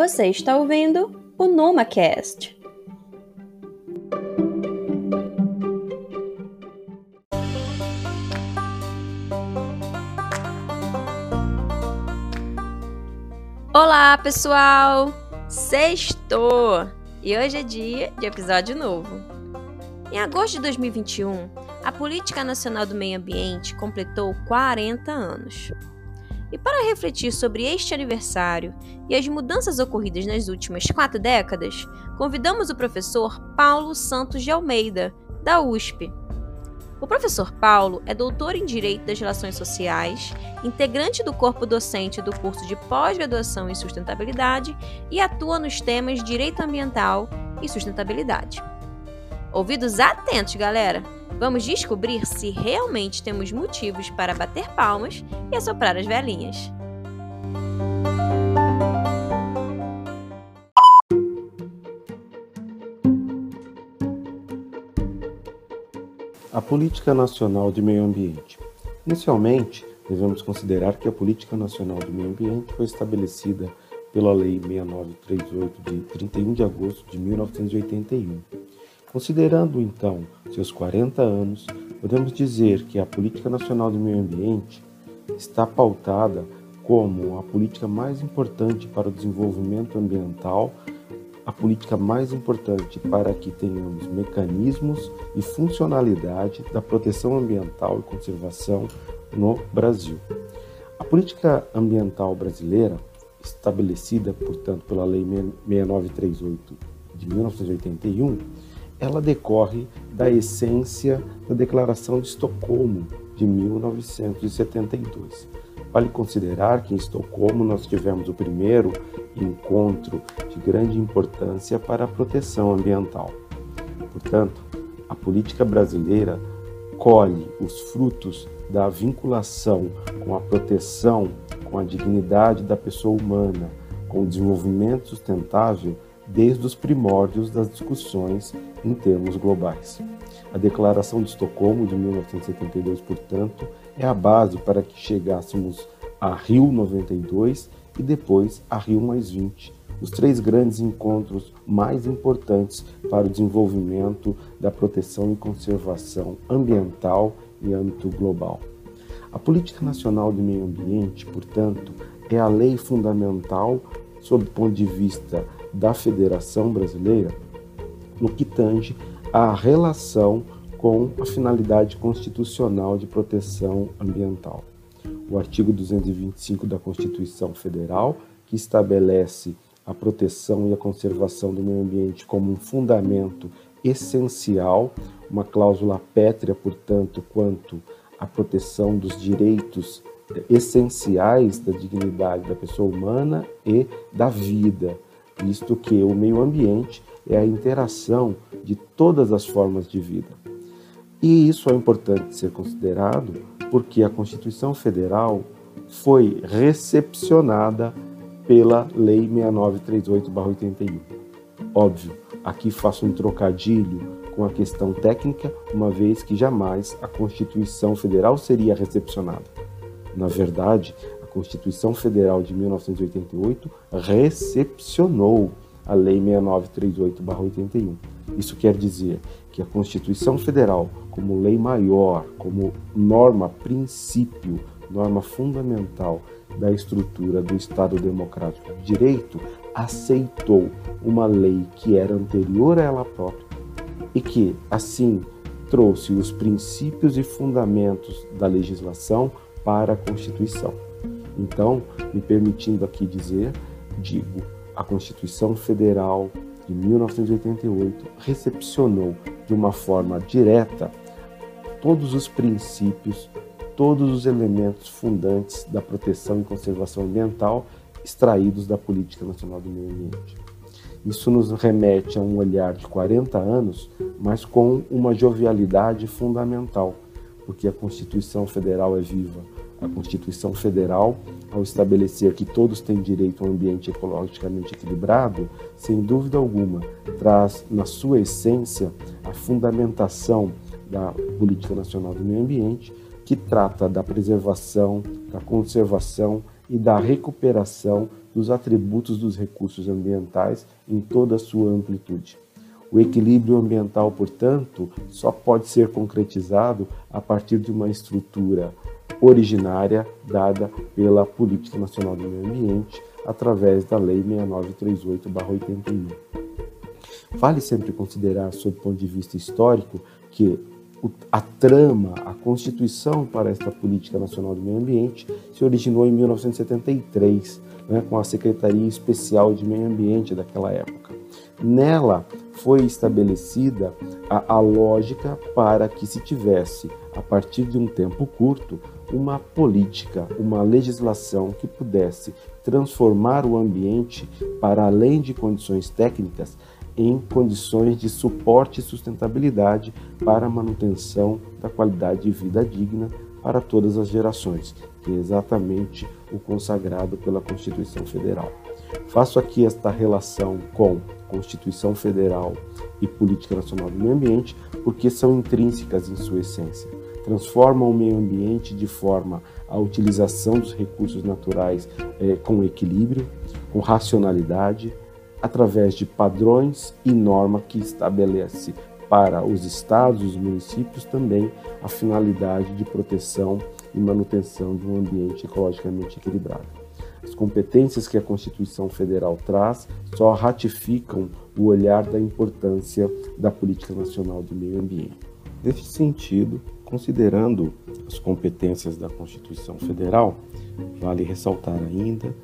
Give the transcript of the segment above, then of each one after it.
Você está ouvindo o NomaCast. Olá, pessoal! Sextou! E hoje é dia de episódio novo. Em agosto de 2021, a Política Nacional do Meio Ambiente completou 40 anos. E para refletir sobre este aniversário e as mudanças ocorridas nas últimas quatro décadas, convidamos o professor Paulo Santos de Almeida, da USP. O professor Paulo é doutor em Direito das Relações Sociais, integrante do corpo docente do curso de pós-graduação em sustentabilidade e atua nos temas direito ambiental e sustentabilidade. Ouvidos atentos, galera! Vamos descobrir se realmente temos motivos para bater palmas e assoprar as velhinhas. A Política Nacional de Meio Ambiente. Inicialmente, devemos considerar que a Política Nacional de Meio Ambiente foi estabelecida pela Lei 6938 de 31 de agosto de 1981 Considerando então seus 40 anos, podemos dizer que a Política Nacional do Meio Ambiente está pautada como a política mais importante para o desenvolvimento ambiental, a política mais importante para que tenhamos mecanismos e funcionalidade da proteção ambiental e conservação no Brasil. A política ambiental brasileira, estabelecida, portanto, pela Lei 6938 de 1981, ela decorre da essência da Declaração de Estocolmo de 1972. Vale considerar que em Estocolmo nós tivemos o primeiro encontro de grande importância para a proteção ambiental. Portanto, a política brasileira colhe os frutos da vinculação com a proteção, com a dignidade da pessoa humana, com o desenvolvimento sustentável desde os primórdios das discussões em termos globais. A Declaração de Estocolmo de 1972, portanto, é a base para que chegássemos a Rio 92 e depois a Rio mais 20, os três grandes encontros mais importantes para o desenvolvimento da proteção e conservação ambiental em âmbito global. A Política Nacional de Meio Ambiente, portanto, é a lei fundamental sob o ponto de vista da Federação Brasileira no que tange à relação com a finalidade constitucional de proteção ambiental. O artigo 225 da Constituição Federal, que estabelece a proteção e a conservação do meio ambiente como um fundamento essencial, uma cláusula pétrea, portanto, quanto à proteção dos direitos essenciais da dignidade da pessoa humana e da vida, visto que o meio ambiente é a interação de todas as formas de vida. E isso é importante ser considerado porque a Constituição Federal foi recepcionada pela Lei 6938-81. Óbvio, aqui faço um trocadilho com a questão técnica, uma vez que jamais a Constituição Federal seria recepcionada. Na verdade, Constituição Federal de 1988 recepcionou a Lei 6938-81. Isso quer dizer que a Constituição Federal, como lei maior, como norma princípio, norma fundamental da estrutura do Estado Democrático de Direito, aceitou uma lei que era anterior a ela própria e que, assim, trouxe os princípios e fundamentos da legislação para a Constituição. Então, me permitindo aqui dizer, digo, a Constituição Federal de 1988 recepcionou de uma forma direta todos os princípios, todos os elementos fundantes da proteção e conservação ambiental extraídos da Política Nacional do Meio Ambiente. Isso nos remete a um olhar de 40 anos, mas com uma jovialidade fundamental, porque a Constituição Federal é viva, a Constituição Federal, ao estabelecer que todos têm direito a um ambiente ecologicamente equilibrado, sem dúvida alguma, traz na sua essência a fundamentação da Política Nacional do Meio Ambiente, que trata da preservação, da conservação e da recuperação dos atributos dos recursos ambientais em toda a sua amplitude. O equilíbrio ambiental, portanto, só pode ser concretizado a partir de uma estrutura originária dada pela Política Nacional do Meio Ambiente através da Lei 6938/81. Vale sempre considerar, sob o ponto de vista histórico, que a trama, a constituição para esta Política Nacional do Meio Ambiente se originou em 1973, né, com a Secretaria Especial de Meio Ambiente daquela época. Nela foi estabelecida a, a lógica para que se tivesse, a partir de um tempo curto, uma política, uma legislação que pudesse transformar o ambiente para além de condições técnicas em condições de suporte e sustentabilidade para a manutenção da qualidade de vida digna para todas as gerações, que é exatamente o consagrado pela Constituição Federal. Faço aqui esta relação com Constituição Federal e Política Nacional do Meio Ambiente porque são intrínsecas em sua essência. Transformam o meio ambiente de forma a utilização dos recursos naturais eh, com equilíbrio, com racionalidade, através de padrões e norma que estabelece para os estados e os municípios também a finalidade de proteção e manutenção de um ambiente ecologicamente equilibrado. As competências que a Constituição Federal traz só ratificam o olhar da importância da política nacional do meio ambiente. Nesse sentido, considerando as competências da Constituição Federal, vale ressaltar ainda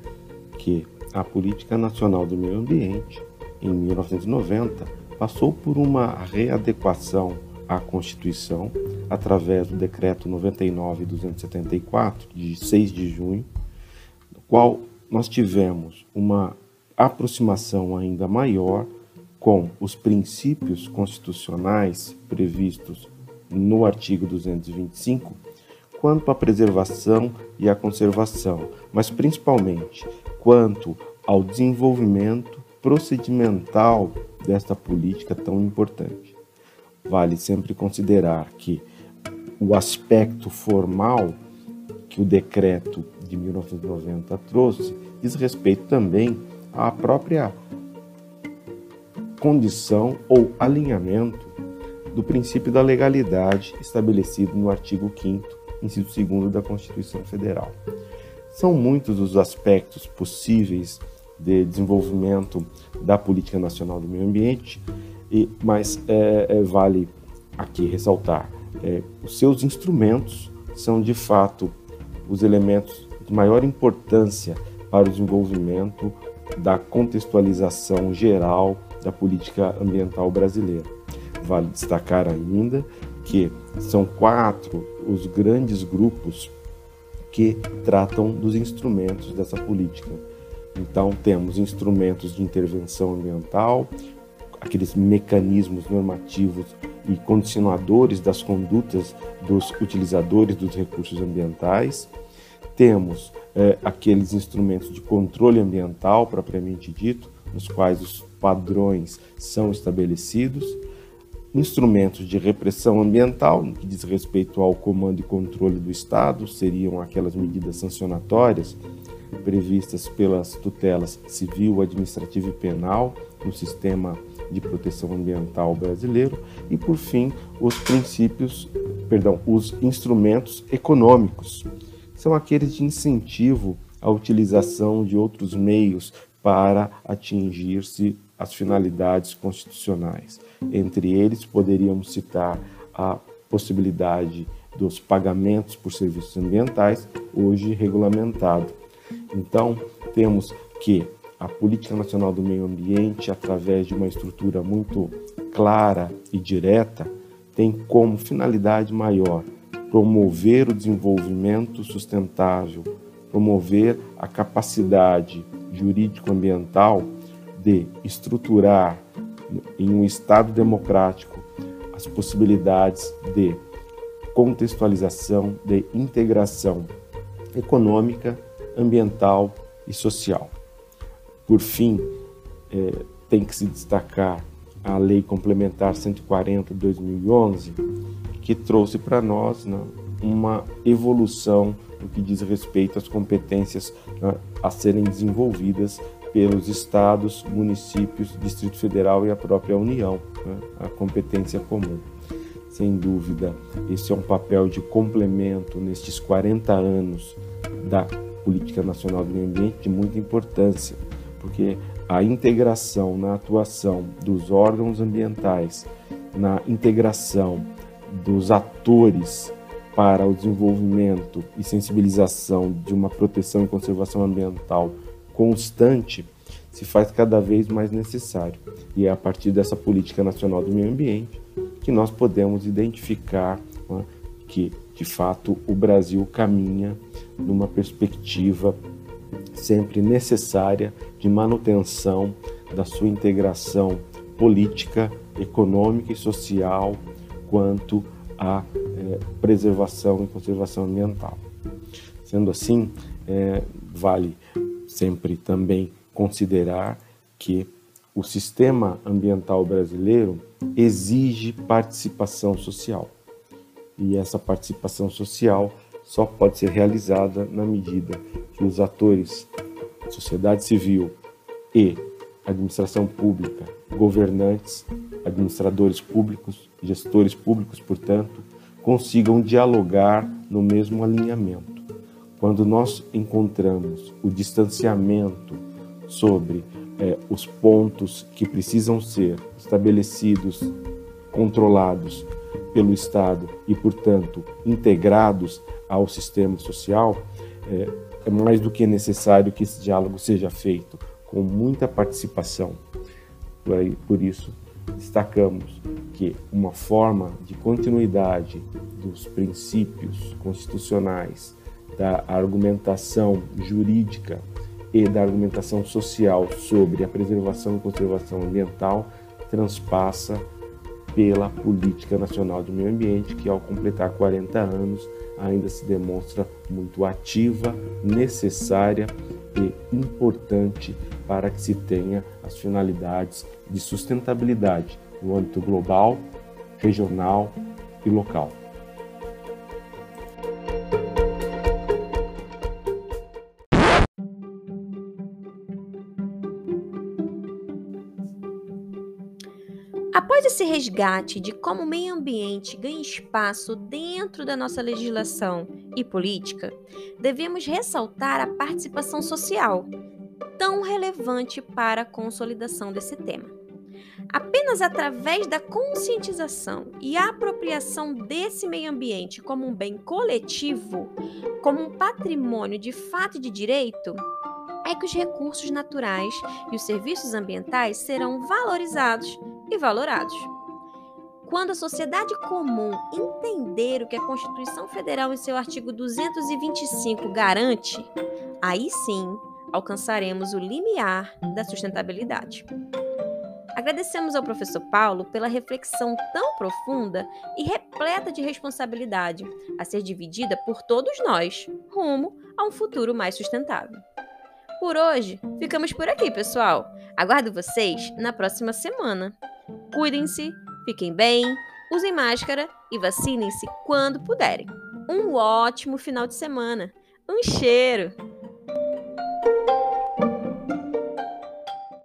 que a Política Nacional do Meio Ambiente, em 1990, passou por uma readequação à Constituição através do Decreto 99-274, de 6 de junho, no qual nós tivemos uma aproximação ainda maior com os princípios constitucionais previstos no artigo 225 quanto à preservação e à conservação, mas principalmente quanto ao desenvolvimento procedimental desta política tão importante. Vale sempre considerar que o aspecto formal que o decreto de 1990 trouxe diz respeito também à própria condição ou alinhamento do princípio da legalidade estabelecido no artigo 5 inciso 2 da Constituição Federal. São muitos os aspectos possíveis de desenvolvimento da política nacional do meio ambiente, e, mas é, é, vale aqui ressaltar é, os seus instrumentos são de fato os elementos de maior importância para o desenvolvimento da contextualização geral da política ambiental brasileira. Vale destacar ainda que são quatro os grandes grupos que tratam dos instrumentos dessa política. Então, temos instrumentos de intervenção ambiental, aqueles mecanismos normativos e condicionadores das condutas dos utilizadores dos recursos ambientais. Temos é, aqueles instrumentos de controle ambiental, propriamente dito, nos quais os padrões são estabelecidos Instrumentos de repressão ambiental, que diz respeito ao comando e controle do Estado, seriam aquelas medidas sancionatórias previstas pelas tutelas civil, administrativa e penal no sistema de proteção ambiental brasileiro e por fim os princípios, perdão, os instrumentos econômicos. São aqueles de incentivo à utilização de outros meios para atingir-se as finalidades constitucionais. Entre eles, poderíamos citar a possibilidade dos pagamentos por serviços ambientais, hoje regulamentado. Então, temos que a Política Nacional do Meio Ambiente, através de uma estrutura muito clara e direta, tem como finalidade maior promover o desenvolvimento sustentável, promover a capacidade jurídico-ambiental de estruturar em um Estado democrático as possibilidades de contextualização, de integração econômica, ambiental e social. Por fim, é, tem que se destacar a Lei Complementar 140 de 2011, que trouxe para nós né, uma evolução no que diz respeito às competências né, a serem desenvolvidas pelos estados, municípios, Distrito Federal e a própria União, né, a competência comum. Sem dúvida, esse é um papel de complemento nestes 40 anos da Política Nacional do Meio Ambiente de muita importância, porque a integração na atuação dos órgãos ambientais, na integração dos atores para o desenvolvimento e sensibilização de uma proteção e conservação ambiental constante se faz cada vez mais necessário. E é a partir dessa política nacional do meio ambiente que nós podemos identificar né, que, de fato, o Brasil caminha numa perspectiva sempre necessária de manutenção da sua integração política, econômica e social quanto à é, preservação e conservação ambiental. Sendo assim, é, vale sempre também considerar que o sistema ambiental brasileiro exige participação social. E essa participação social só pode ser realizada na medida que os atores, sociedade civil e administração pública, governantes, administradores públicos, gestores públicos, portanto, consigam dialogar no mesmo alinhamento. Quando nós encontramos o distanciamento sobre eh, os pontos que precisam ser estabelecidos, controlados pelo Estado e, portanto, integrados ao sistema social, é, é mais do que necessário que esse diálogo seja feito com muita participação. Por, aí, por isso, destacamos que uma forma de continuidade dos princípios constitucionais, da argumentação jurídica e da argumentação social sobre a preservação e conservação ambiental transpassa pela Política Nacional do Meio Ambiente, que ao completar 40 anos ainda se demonstra muito ativa, necessária e importante para que se tenha as finalidades de sustentabilidade no âmbito global, regional e local. Após esse resgate de como o meio ambiente ganha espaço dentro da nossa legislação e política, devemos ressaltar a participação social, tão relevante para a consolidação desse tema. Apenas através da conscientização e apropriação desse meio ambiente como um bem coletivo, como um patrimônio de fato e de direito, é que os recursos naturais e os serviços ambientais serão valorizados e valorados. Quando a sociedade comum entender o que a Constituição Federal, em seu artigo 225, garante, aí sim alcançaremos o limiar da sustentabilidade. Agradecemos ao professor Paulo pela reflexão tão profunda e repleta de responsabilidade, a ser dividida por todos nós, rumo a um futuro mais sustentável. Por hoje, ficamos por aqui, pessoal. Aguardo vocês na próxima semana. Cuidem-se, fiquem bem, usem máscara e vacinem-se quando puderem. Um ótimo final de semana. Um cheiro!